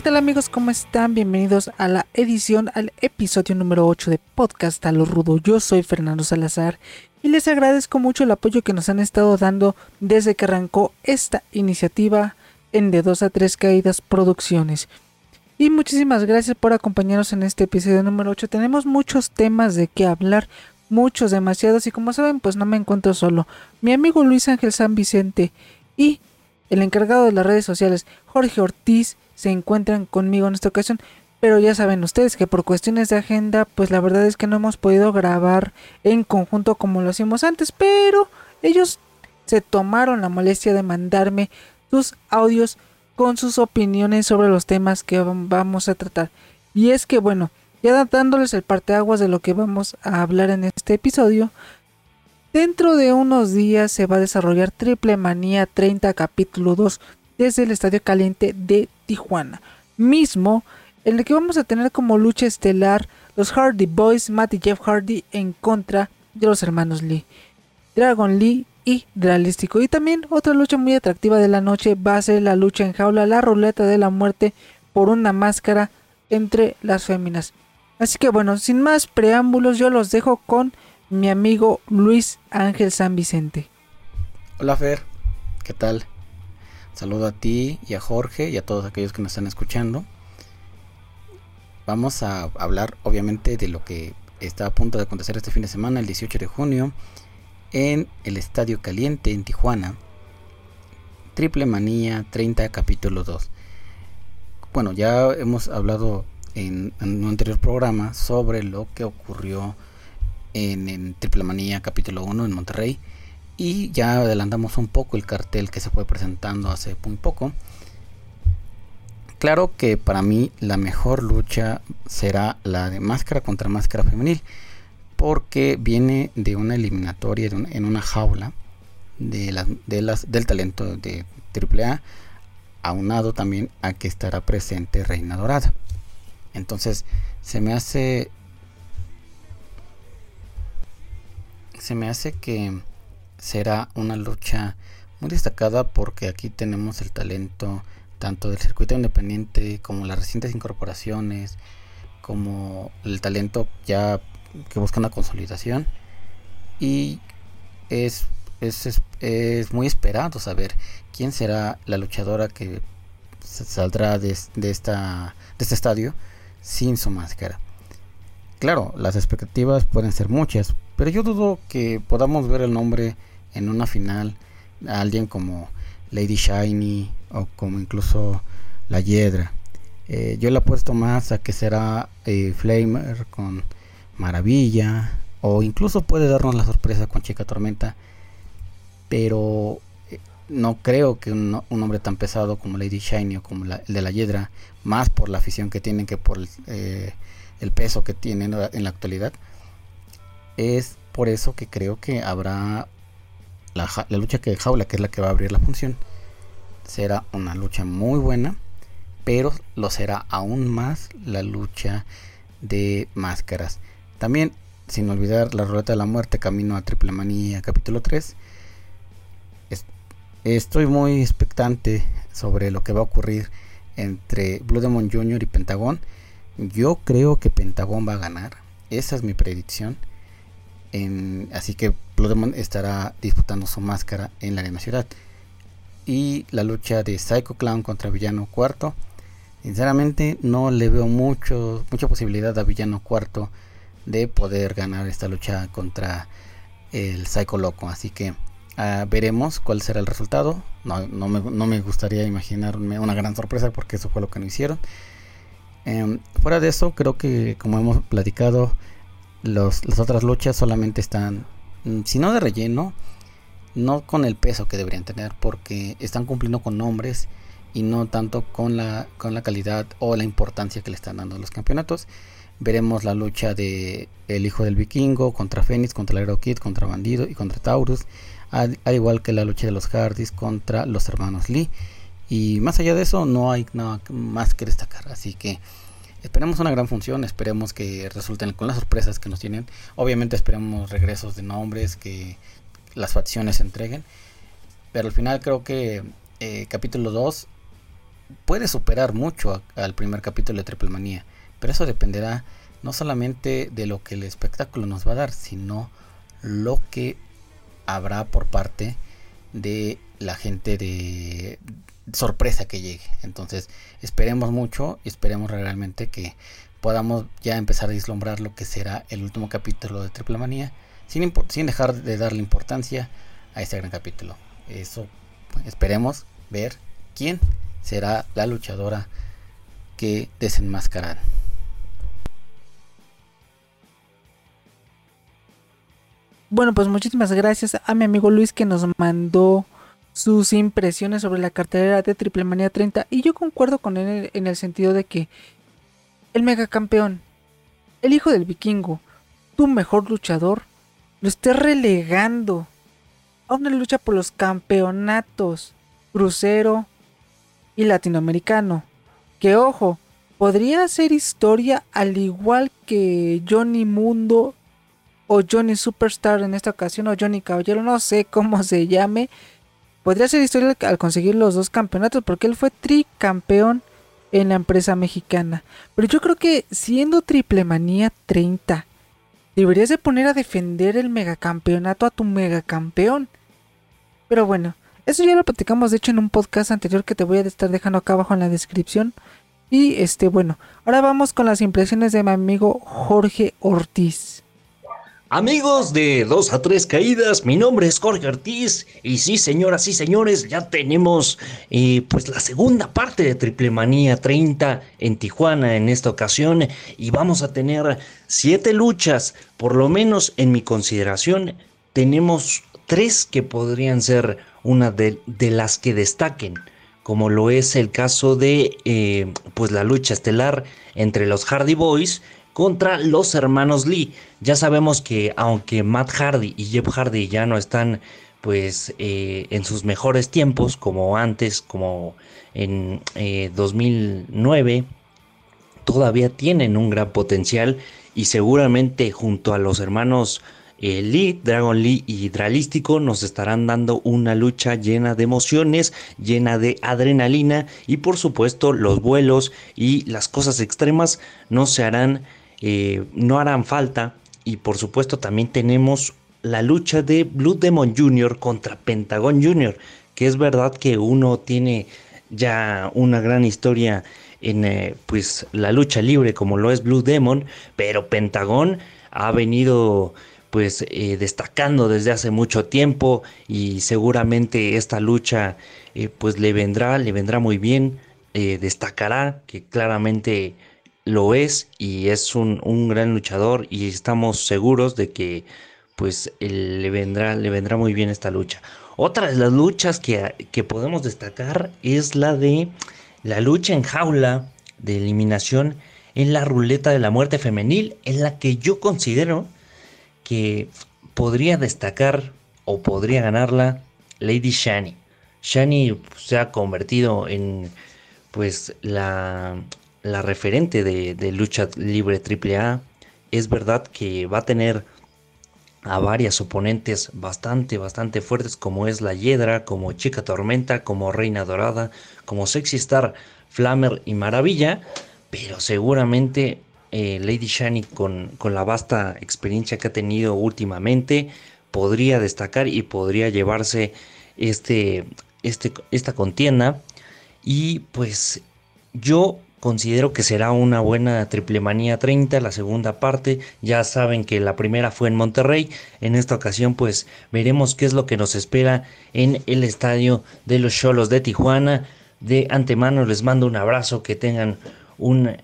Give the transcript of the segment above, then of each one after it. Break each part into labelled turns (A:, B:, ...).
A: ¿qué tal amigos? ¿Cómo están? Bienvenidos a la edición, al episodio número 8 de Podcast a lo Rudo. Yo soy Fernando Salazar y les agradezco mucho el apoyo que nos han estado dando desde que arrancó esta iniciativa en De 2 a 3 Caídas Producciones. Y muchísimas gracias por acompañarnos en este episodio número 8. Tenemos muchos temas de qué hablar, muchos, demasiados. Y como saben, pues no me encuentro solo. Mi amigo Luis Ángel San Vicente y el encargado de las redes sociales, Jorge Ortiz, se encuentran conmigo en esta ocasión. Pero ya saben ustedes que por cuestiones de agenda, pues la verdad es que no hemos podido grabar en conjunto como lo hacíamos antes. Pero ellos se tomaron la molestia de mandarme sus audios con sus opiniones sobre los temas que vamos a tratar. Y es que bueno, ya dándoles el parteaguas de lo que vamos a hablar en este episodio, dentro de unos días se va a desarrollar Triple Manía 30 capítulo 2 desde el Estadio Caliente de Tijuana, mismo en el que vamos a tener como lucha estelar los Hardy Boys, Matt y Jeff Hardy en contra de los hermanos Lee. Dragon Lee y realístico. Y también otra lucha muy atractiva de la noche va a ser la lucha en jaula, la ruleta de la muerte por una máscara entre las féminas. Así que bueno, sin más preámbulos, yo los dejo con mi amigo Luis Ángel San Vicente.
B: Hola Fer, ¿qué tal? Saludo a ti y a Jorge y a todos aquellos que nos están escuchando. Vamos a hablar obviamente de lo que está a punto de acontecer este fin de semana, el 18 de junio, en el Estadio Caliente en Tijuana. Triple Manía 30 capítulo 2. Bueno, ya hemos hablado en, un anterior programa sobre lo que ocurrió en, Triple Manía capítulo 1 en Monterrey. Y ya adelantamos un poco el cartel que se fue presentando hace muy poco. Claro que para mí la mejor lucha será la de máscara contra máscara femenil porque viene de una eliminatoria en una jaula de, las, del talento de AAA, aunado también a que estará presente Reina Dorada. Entonces, se me hace. Se me hace que será una lucha muy destacada porque aquí tenemos el talento tanto del circuito independiente como las recientes incorporaciones, como el talento ya que busca una consolidación y es, es, es, muy esperado saber quién será la luchadora que saldrá de, de, esta, de este estadio sin su máscara. Claro, las expectativas pueden ser muchas, pero yo dudo que podamos ver el nombre en una final a alguien como Lady Shiny o como incluso la Hiedra. Eh, yo le apuesto más a que será eh, Flamer con maravilla o incluso puede darnos la sorpresa con Chica Tormenta pero eh, no creo que un, hombre tan pesado como Lady Shiny o como el de la Hiedra más por la afición que tienen que por el, peso que tienen en la actualidad es por eso que creo que habrá la, lucha que jaula que es la que va a abrir la función será una lucha muy buena pero lo será aún más la lucha de máscaras también, sin olvidar la ruleta de la muerte, camino a Triple Manía, capítulo 3. estoy muy expectante sobre lo que va a ocurrir entre Blue Demon Jr. y Pentagón. Yo creo que Pentagón va a ganar. Esa es mi predicción. Así que Blue Demon estará disputando su máscara en la Arena Ciudad. Y la lucha de Psycho Clown contra Villano Cuarto. Sinceramente no le veo mucho, mucha posibilidad a Villano Cuarto de poder ganar esta lucha contra el Psycho Loco. Así que ah, veremos cuál será el resultado. No, me, gustaría imaginarme una gran sorpresa porque eso fue lo que no hicieron. Em, fuera de eso, creo que como hemos platicado, las otras luchas solamente están, mm, si no de relleno, no con el peso que deberían tener porque están cumpliendo con nombres y no tanto con la, con la calidad o la importancia que le están dando los campeonatos. Veremos la lucha de el hijo del vikingo contra Fénix, contra el Hero Kid, contra Bandido y contra Taurus. Al, igual que la lucha de los Hardys contra los hermanos Lee. Y más allá de eso, no hay nada más que destacar. Así que esperemos una gran función. Esperemos que resulten con las sorpresas que nos tienen. Obviamente esperemos regresos de nombres, que las facciones se entreguen. Pero al final creo que eh, capítulo 2 puede superar mucho al primer capítulo de Triple Manía. Pero eso dependerá no solamente de lo que el espectáculo nos va a dar, sino lo que habrá por parte de la gente de sorpresa que llegue. Entonces, esperemos mucho y esperemos realmente que podamos ya empezar a vislumbrar lo que será el último capítulo de Triple Manía, sin, sin dejar de darle importancia a este gran capítulo. Eso esperemos ver quién será la luchadora que desenmascararán.
A: Bueno, pues muchísimas gracias a mi amigo Luis que nos mandó sus impresiones sobre la cartelera de Triple Manía 30 y yo concuerdo con él en el sentido de que el megacampeón, el hijo del vikingo, tu mejor luchador, lo esté relegando a una lucha por los campeonatos crucero y latinoamericano. Que ojo, podría ser historia al igual que Johnny Mundo o Johnny Superstar en esta ocasión, o Johnny Caballero, no sé cómo se llame. Podría ser historia al conseguir los dos campeonatos, porque él fue tricampeón en la empresa mexicana. Pero yo creo que siendo Triple Manía 30, deberías de poner a defender el megacampeonato a tu megacampeón. Pero bueno, eso ya lo platicamos de hecho en un podcast anterior que te voy a estar dejando acá abajo en la descripción. Y este, bueno, ahora vamos con las impresiones de mi amigo Jorge Ortiz.
C: Amigos de 2 a 3 caídas, mi nombre es Jorge Ortiz y sí señoras y señores, ya tenemos eh, pues la segunda parte de Triple Manía 30 en Tijuana en esta ocasión y vamos a tener siete luchas, por lo menos en mi consideración tenemos tres que podrían ser una de, las que destaquen, como lo es el caso de eh, pues la lucha estelar entre los Hardy Boys contra los hermanos Lee. Ya sabemos que aunque Matt Hardy y Jeff Hardy ya no están pues eh, en sus mejores tiempos como antes, como en 2009, eh, todavía tienen un gran potencial y seguramente junto a los hermanos eh, Lee, Dragon Lee y Hidralístico nos estarán dando una lucha llena de emociones, llena de adrenalina y por supuesto los vuelos y las cosas extremas no se harán no harán falta. Y por supuesto también tenemos la lucha de Blue Demon Jr. contra Pentagon Jr., que es verdad que uno tiene ya una gran historia en eh, pues la lucha libre como lo es Blue Demon, pero Pentagon ha venido pues eh, destacando desde hace mucho tiempo y seguramente esta lucha pues le vendrá, le vendrá muy bien, destacará que claramente lo es y es un, gran luchador y estamos seguros de que pues le vendrá, le vendrá muy bien esta lucha. Otra de las luchas que, que podemos destacar es la de la lucha en jaula de eliminación en la ruleta de la muerte femenil, en la que yo considero que podría destacar o podría ganarla Lady Shani. Shani se ha convertido en pues la la referente de, lucha libre AAA, es verdad que va a tener a varias oponentes bastante, bastante fuertes como es la Hiedra, como Chica Tormenta, como Reina Dorada, como Sexy Star, Flammer y Maravilla, pero seguramente eh, Lady Shani con, con, la vasta experiencia que ha tenido últimamente podría destacar y podría llevarse este, este, esta contienda. Y pues yo Considero que será una buena Triple Manía 30, la segunda parte. Ya saben que la primera fue en Monterrey. En esta ocasión, pues veremos qué es lo que nos espera en el estadio de los Cholos de Tijuana. De antemano les mando un abrazo, que tengan un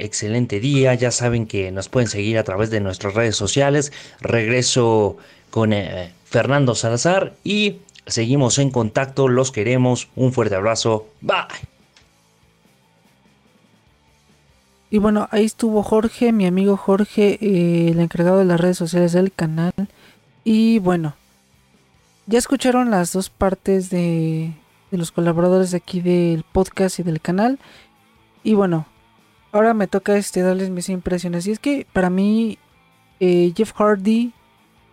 C: excelente día. Ya saben que nos pueden seguir a través de nuestras redes sociales. Regreso con eh, Fernando Salazar y seguimos en contacto. Los queremos. Un fuerte abrazo. Bye.
A: Y bueno, ahí estuvo Jorge, mi amigo Jorge, eh, el encargado de las redes sociales del canal. Y bueno, ya escucharon las dos partes de, de los colaboradores de aquí del podcast y del canal. Y bueno, ahora me toca este darles mis impresiones. Y es que para mí, eh, Jeff Hardy,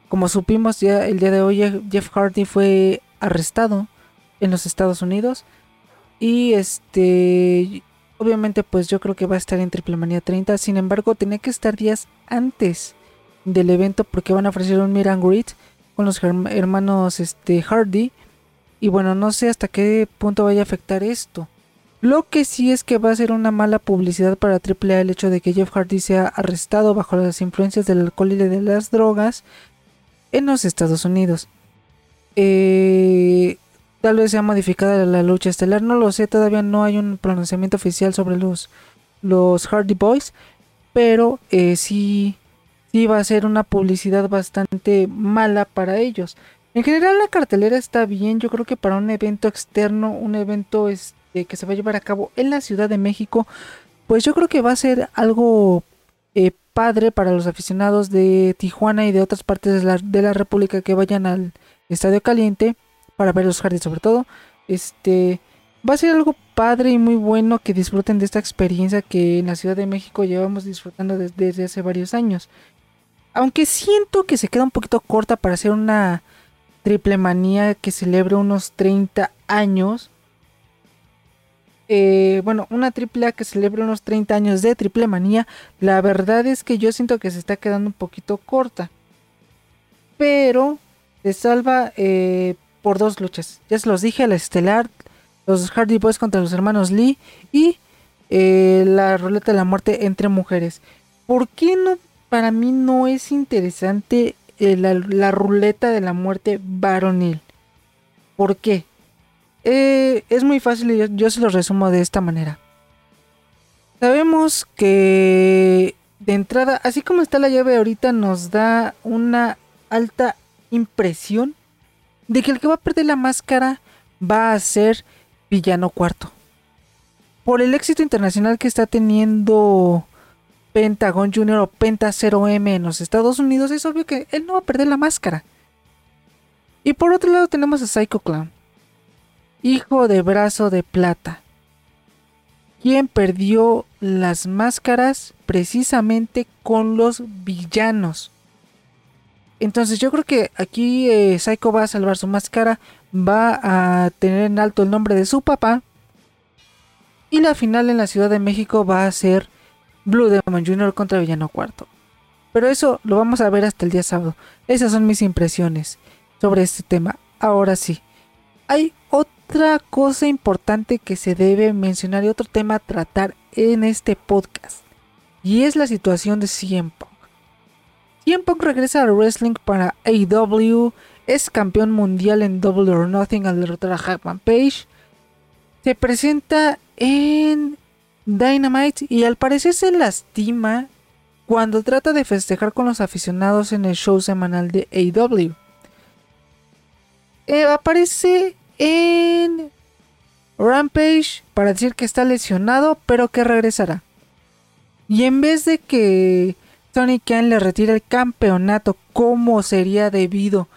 A: como supimos ya el día de hoy, Jeff Hardy fue arrestado en los Estados Unidos. Y este, obviamente pues yo creo que va a estar en Triple Manía 30. Sin embargo, tenía que estar días antes del evento porque van a ofrecer un meet and con los hermanos este, Hardy. Y bueno, no sé hasta qué punto vaya a afectar esto. Lo que sí es que va a ser una mala publicidad para AAA el hecho de que Jeff Hardy sea arrestado bajo las influencias del alcohol y de las drogas en los Estados Unidos. Eh, tal vez sea modificada la lucha estelar, no lo sé, todavía no hay un pronunciamiento oficial sobre los, los Hardy Boys, pero eh, sí, sí va a ser una publicidad bastante mala para ellos. En general la cartelera está bien, yo creo que para un evento externo, un evento este, que se va a llevar a cabo en la Ciudad de México, pues yo creo que va a ser algo eh, padre para los aficionados de Tijuana y de otras partes de la, de la República que vayan al Estadio Caliente para ver los jardines sobre todo. Este va a ser algo padre y muy bueno que disfruten de esta experiencia que en la Ciudad de México llevamos disfrutando desde, hace varios años. Aunque siento que se queda un poquito corta para hacer una triple manía que celebre unos 30 años. Eh, bueno, una triple A que celebre unos 30 años de triple manía. La verdad es que yo siento que se está quedando un poquito corta. Pero se salva eh, por dos luchas. Ya se los dije, la estelar, los Hardy Boys contra los hermanos Lee y eh, la ruleta de la muerte entre mujeres. ¿Por qué no? Para mí no es interesante eh, la, ruleta de la muerte varonil. ¿Por qué? es muy fácil yo, yo se lo resumo de esta manera. Sabemos que de entrada, así como está la llave ahorita, nos da una alta impresión de que el que va a perder la máscara va a ser Villano Cuarto. Por el éxito internacional que está teniendo Pentagon Junior o Penta 0M en los Estados Unidos, es obvio que él no va a perder la máscara. Y por otro lado tenemos a Psycho Clown, hijo de brazo de plata, quien perdió las máscaras precisamente con los villanos. Entonces yo creo que aquí eh, Psycho va a salvar su máscara, va a tener en alto el nombre de su papá. Y la final en la Ciudad de México va a ser Blue Demon Jr. contra Villano Cuarto. Pero eso lo vamos a ver hasta el día sábado. Esas son mis impresiones sobre este tema. Ahora sí, hay otra cosa importante que se debe mencionar y otro tema a tratar en este podcast. Y es la situación de CM CM Punk regresa al wrestling para AEW, es campeón mundial en Double or Nothing al derrotar a Hackman Page. Se presenta en Dynamite y al parecer se lastima cuando trata de festejar con los aficionados en el show semanal de AEW. Eh, aparece en Rampage para decir que está lesionado pero que regresará. Y en vez de que Tony Khan le retira el campeonato como sería debido.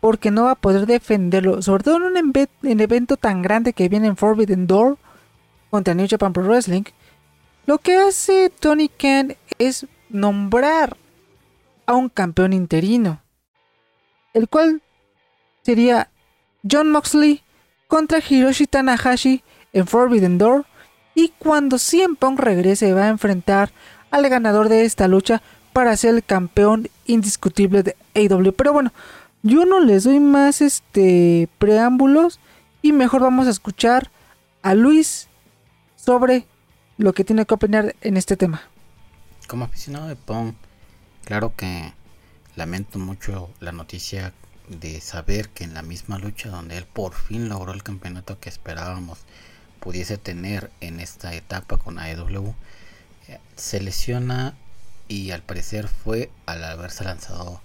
A: Porque no va a poder defenderlo. Sobre todo en un evento tan grande que viene en Forbidden Door. Contra New Japan Pro Wrestling. Lo que hace Tony Khan es nombrar a un campeón interino. El cual sería John Moxley contra Hiroshi Tanahashi en Forbidden Door. Y cuando CM Punk regrese va a enfrentar al ganador de esta lucha para ser el campeón indiscutible de AW. Pero bueno, yo no les doy más este preámbulos y mejor vamos a escuchar a Luis sobre lo que tiene que opinar en este tema.
B: Como aficionado de Pong, claro que lamento mucho la noticia de saber que en la misma lucha donde él por fin logró el campeonato que esperábamos pudiese tener en esta etapa con AEW, se lesiona y al parecer fue al haberse lanzado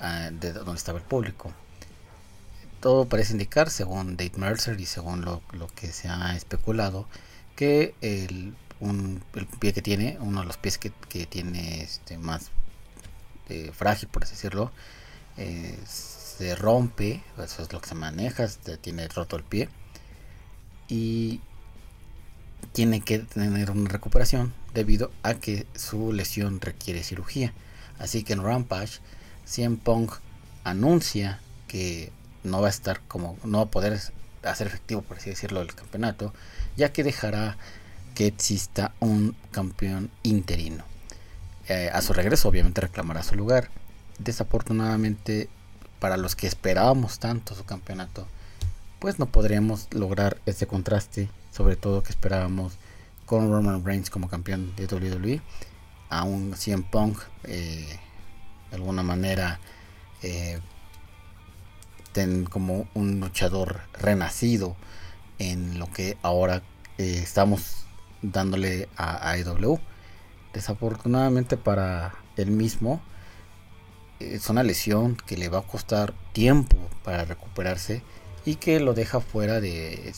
B: ah, de donde estaba el público. Todo parece indicar, según Dave Mercer y según lo, que se ha especulado, que el, pie que tiene, uno de los pies que, tiene este, más eh, frágil, por así decirlo, se rompe, eso es lo que se maneja, tiene roto el pie y tiene que tener una recuperación debido a que su lesión requiere cirugía. Así que en Rampage, CM Punk anuncia que no va a estar como, no va a poder hacer efectivo, por así decirlo, el campeonato, ya que dejará que exista un campeón interino. Eh, a su regreso, obviamente, reclamará su lugar. Desafortunadamente, para los que esperábamos tanto su campeonato, pues no podríamos lograr ese contraste, sobre todo que esperábamos con Roman Reigns como campeón de WWE, a un CM Punk eh, de alguna manera eh, como un luchador renacido en lo que ahora eh, estamos dándole a AEW. Desafortunadamente para él mismo es una lesión que le va a costar tiempo para recuperarse y que lo deja fuera de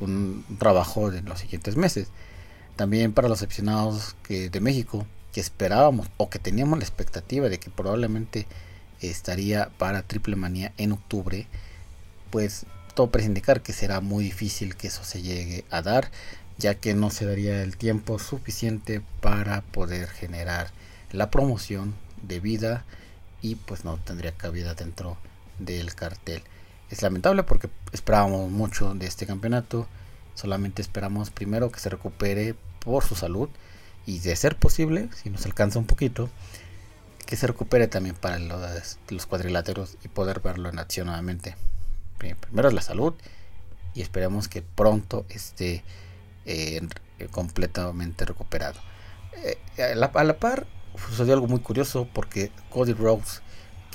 B: un trabajo de los siguientes meses. También para los aficionados de México que esperábamos o que teníamos la expectativa de que probablemente estaría para Triple Manía en octubre, pues todo parece indicar que será muy difícil que eso se llegue a dar, ya que no se daría el tiempo suficiente para poder generar la promoción debida y pues no tendría cabida dentro del cartel. Es lamentable porque esperábamos mucho de este campeonato, solamente esperamos primero que se recupere por su salud y de ser posible, si nos alcanza un poquito, que se recupere también para los, cuadriláteros y poder verlo en acción nuevamente. Primero es la salud y esperemos que pronto esté eh, completamente recuperado. Eh, a, la, par sucedió algo muy curioso porque Cody Rhodes,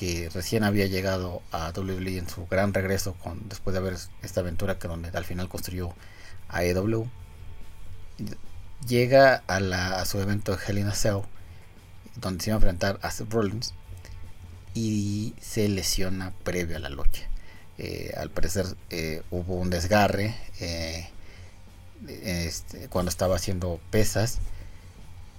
B: que recién había llegado a WWE en su gran regreso con, después de haber esta aventura que donde al final construyó a EW, llega a, su evento Hell in a Cell donde se iba a enfrentar a Seth Rollins y se lesiona previo a la lucha. Eh, al parecer eh, hubo un desgarre eh, este, cuando estaba haciendo pesas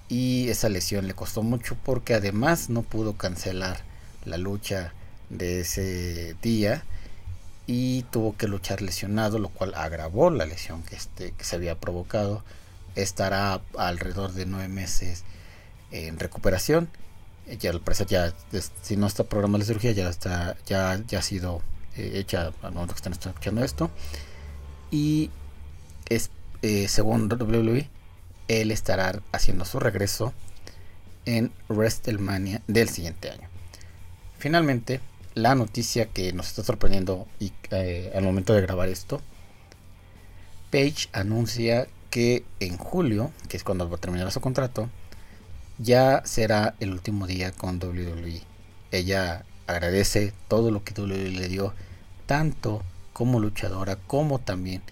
B: y esa lesión le costó mucho porque además no pudo cancelar la lucha de ese día y tuvo que luchar lesionado, lo cual agravó la lesión que, este, que se había provocado. Estará alrededor de nueve meses en recuperación. Ya ya, si no está programada la cirugía, ya está, ya, ya ha sido eh, hecha al momento que están escuchando esto. Y es, eh, según WWE, él estará haciendo su regreso en WrestleMania del siguiente año. Finalmente, la noticia que nos está sorprendiendo y eh, al momento de grabar esto, Page anuncia que en julio, que es cuando va a terminar su contrato, ya será el último día con WWE. Ella agradece todo lo que WWE le dio, tanto como luchadora como también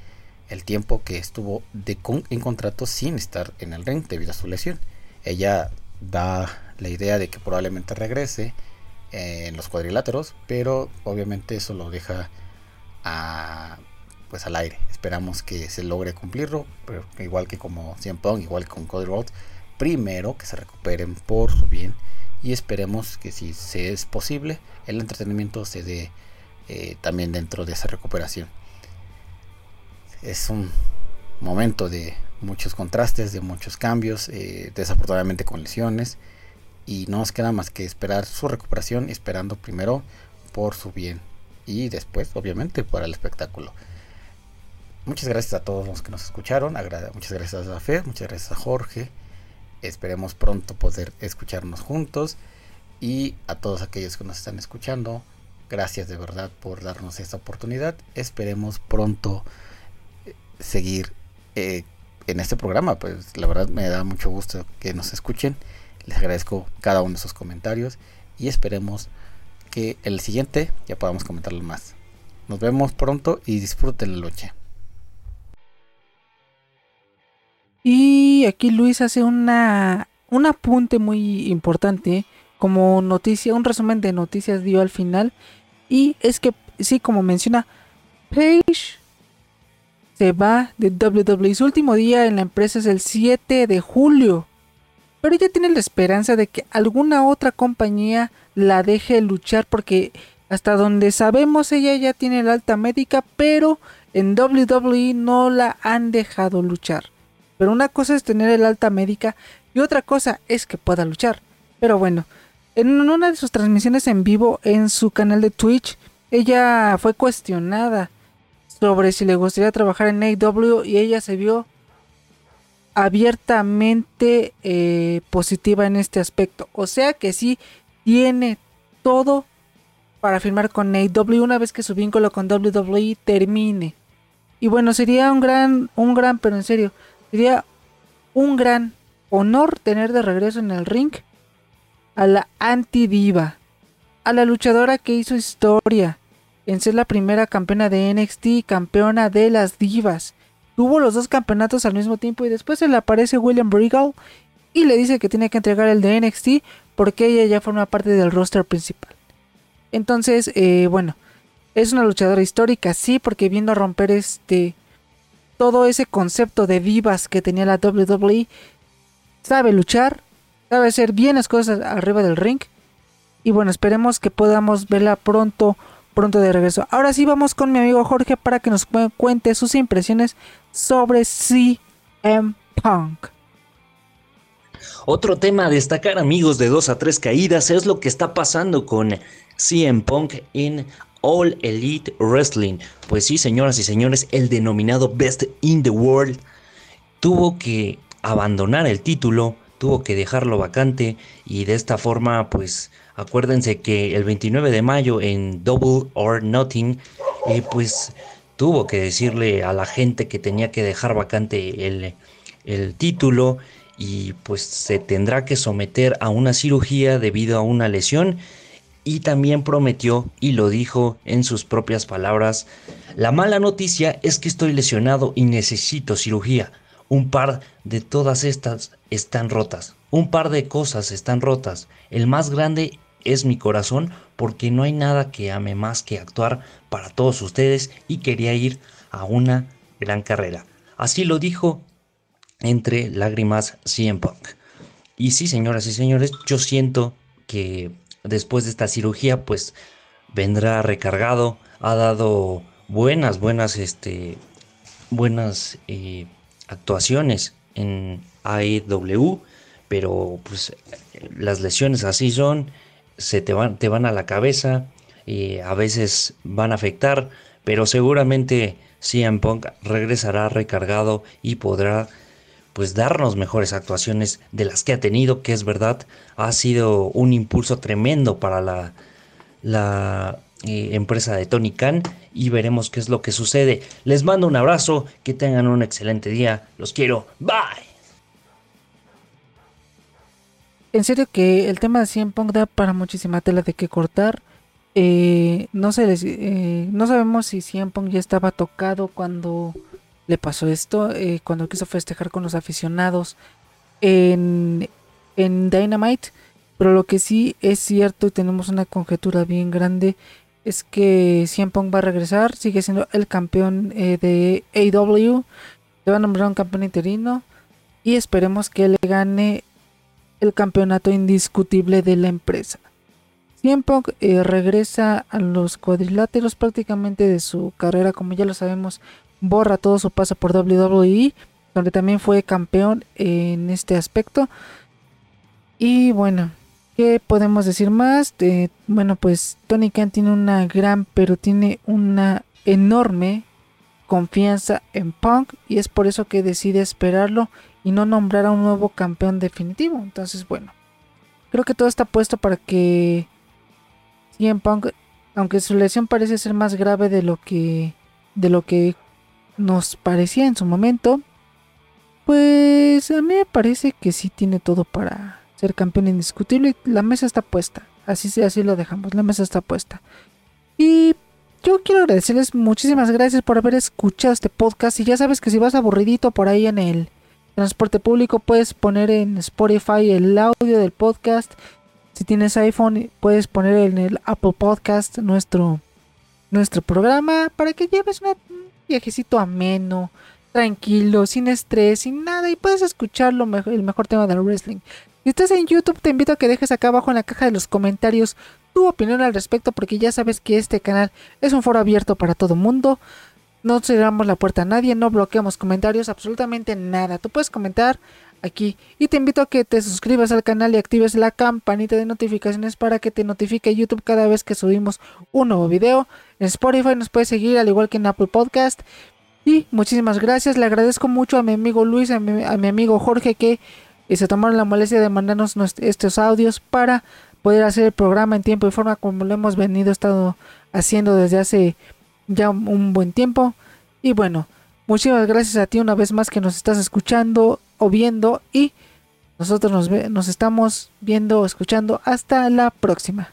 B: el tiempo que estuvo de en contrato sin estar en el ring debido a su lesión. Ella da la idea de que probablemente regrese en los cuadriláteros, pero obviamente eso lo deja a, pues al aire. Esperamos que se logre cumplirlo, pero igual que como CM Punk, igual que con Cody Rhodes, primero que se recuperen por su bien y esperemos que si se es posible el entretenimiento se dé eh, también dentro de esa recuperación es un momento de muchos contrastes de muchos cambios eh, desafortunadamente con lesiones y no nos queda más que esperar su recuperación esperando primero por su bien y después obviamente para el espectáculo muchas gracias a todos los que nos escucharon muchas gracias a Fe muchas gracias a Jorge Esperemos pronto poder escucharnos juntos. Y a todos aquellos que nos están escuchando, gracias de verdad por darnos esta oportunidad. Esperemos pronto eh, seguir eh, en este programa. Pues la verdad me da mucho gusto que nos escuchen. Les agradezco cada uno de sus comentarios y esperemos que el siguiente ya podamos comentarlo más. Nos vemos pronto y disfruten la noche.
A: Y aquí Luis hace una, un apunte muy importante, como noticia, un resumen de noticias dio al final. Y es que, sí, como menciona, Page se va de WWE. Su último día en la empresa es el 7 de julio. Pero ella tiene la esperanza de que alguna otra compañía la deje luchar porque hasta donde sabemos ella ya tiene la alta médica, pero en WWE no la han dejado luchar. Pero una cosa es tener el alta médica y otra cosa es que pueda luchar. Pero bueno, en una de sus transmisiones en vivo en su canal de Twitch, ella fue cuestionada sobre si le gustaría trabajar en AW y ella se vio abiertamente eh, positiva en este aspecto. O sea que sí tiene todo para firmar con AW una vez que su vínculo con WWE termine. Y bueno, sería un gran, un gran, pero en serio, sería un gran honor tener de regreso en el ring a la anti-diva, a la luchadora que hizo historia en ser la primera campeona de NXT y campeona de las divas. Tuvo los dos campeonatos al mismo tiempo y después se le aparece William Regal y le dice que tiene que entregar el de NXT porque ella ya forma parte del roster principal. Entonces, eh, bueno, es una luchadora histórica, sí, porque viendo a romper este todo ese concepto de divas que tenía la WWE, sabe luchar, sabe hacer bien las cosas arriba del ring. Y bueno, esperemos que podamos verla pronto, pronto de regreso. Ahora sí vamos con mi amigo Jorge para que nos cuente sus impresiones sobre CM Punk.
C: Otro tema a destacar amigos de 2 a 3 caídas es lo que está pasando con CM Punk en All Elite Wrestling. Pues sí, señoras y señores, el denominado Best in the World tuvo que abandonar el título, tuvo que dejarlo vacante y de esta forma pues acuérdense que el 29 de mayo en Double or Nothing eh, pues tuvo que decirle a la gente que tenía que dejar vacante el, el título y pues se tendrá que someter a una cirugía debido a una lesión y también prometió y lo dijo en sus propias palabras, la mala noticia es que estoy lesionado y necesito cirugía. Un par de todas estas están rotas. Un par de cosas están rotas. El más grande es mi corazón porque no hay nada que ame más que actuar para todos ustedes y quería ir a una gran carrera. Así lo dijo entre lágrimas CM Punk. Y sí, señoras y señores, yo siento que después de esta cirugía pues vendrá recargado, ha dado buenas, buenas, este, buenas eh, actuaciones en AEW, pero pues las lesiones así son, se te van, te van a la cabeza, y a veces van a afectar, pero seguramente CM Punk regresará recargado y podrá pues darnos mejores actuaciones de las que ha tenido, que es verdad, ha sido un impulso tremendo para la, la eh, empresa de Tony Khan y veremos qué es lo que sucede. Les mando un abrazo, que tengan un excelente día, los quiero, bye.
A: En serio que el tema de CM Punk da para muchísima tela de que cortar. Eh, no, se les, eh, no sabemos si CM Punk ya estaba tocado cuando le pasó esto eh, cuando quiso festejar con los aficionados en, en Dynamite. Pero lo que sí es cierto y tenemos una conjetura bien grande es que CM Punk va a regresar, sigue siendo el campeón de AW, le va a nombrar un campeón interino y esperemos que le gane el campeonato indiscutible de la empresa. CM Punk eh, regresa a los cuadriláteros prácticamente de su carrera, como ya lo sabemos, borra todo su paso por WWE, donde también fue campeón en este aspecto. Y bueno, ¿qué podemos decir más? bueno, pues Tony Khan tiene una gran, pero tiene una enorme confianza en Punk y es por eso que decide esperarlo y no nombrar a un nuevo campeón definitivo. Entonces, bueno, creo que todo está puesto para que en Punk, aunque su lesión parece ser más grave de lo que de lo que nos parecía en su momento, pues a mí me parece que sí tiene todo para ser campeón indiscutible. La mesa está puesta. Así, así lo dejamos. La mesa está puesta. Y yo quiero agradecerles muchísimas gracias por haber escuchado este podcast. Y ya sabes que si vas aburridito por ahí en el transporte público, puedes poner en Spotify el audio del podcast. Si tienes iPhone, puedes poner en el Apple Podcast nuestro, nuestro programa para que lleves una, viajecito ameno, tranquilo, sin estrés, sin nada y puedes escuchar mejor, el mejor tema del wrestling. Si estás en YouTube te invito a que dejes acá abajo en la caja de los comentarios tu opinión al respecto porque ya sabes que este canal es un foro abierto para todo mundo. No cerramos la puerta a nadie, no bloqueamos comentarios, absolutamente nada. Tú puedes comentar aquí. Y te invito a que te suscribas al canal y actives la campanita de notificaciones para que te notifique YouTube cada vez que subimos un nuevo video. En Spotify nos puedes seguir al igual que en Apple Podcast. Y muchísimas gracias, le agradezco mucho a mi amigo Luis, a mi, a mi amigo Jorge que se tomaron la molestia de mandarnos estos audios para poder hacer el programa en tiempo y forma como lo hemos venido estado haciendo desde hace ya un buen tiempo. Y bueno, muchísimas gracias a ti una vez más que nos estás escuchando o viendo y nosotros nos, nos estamos viendo o escuchando hasta la próxima.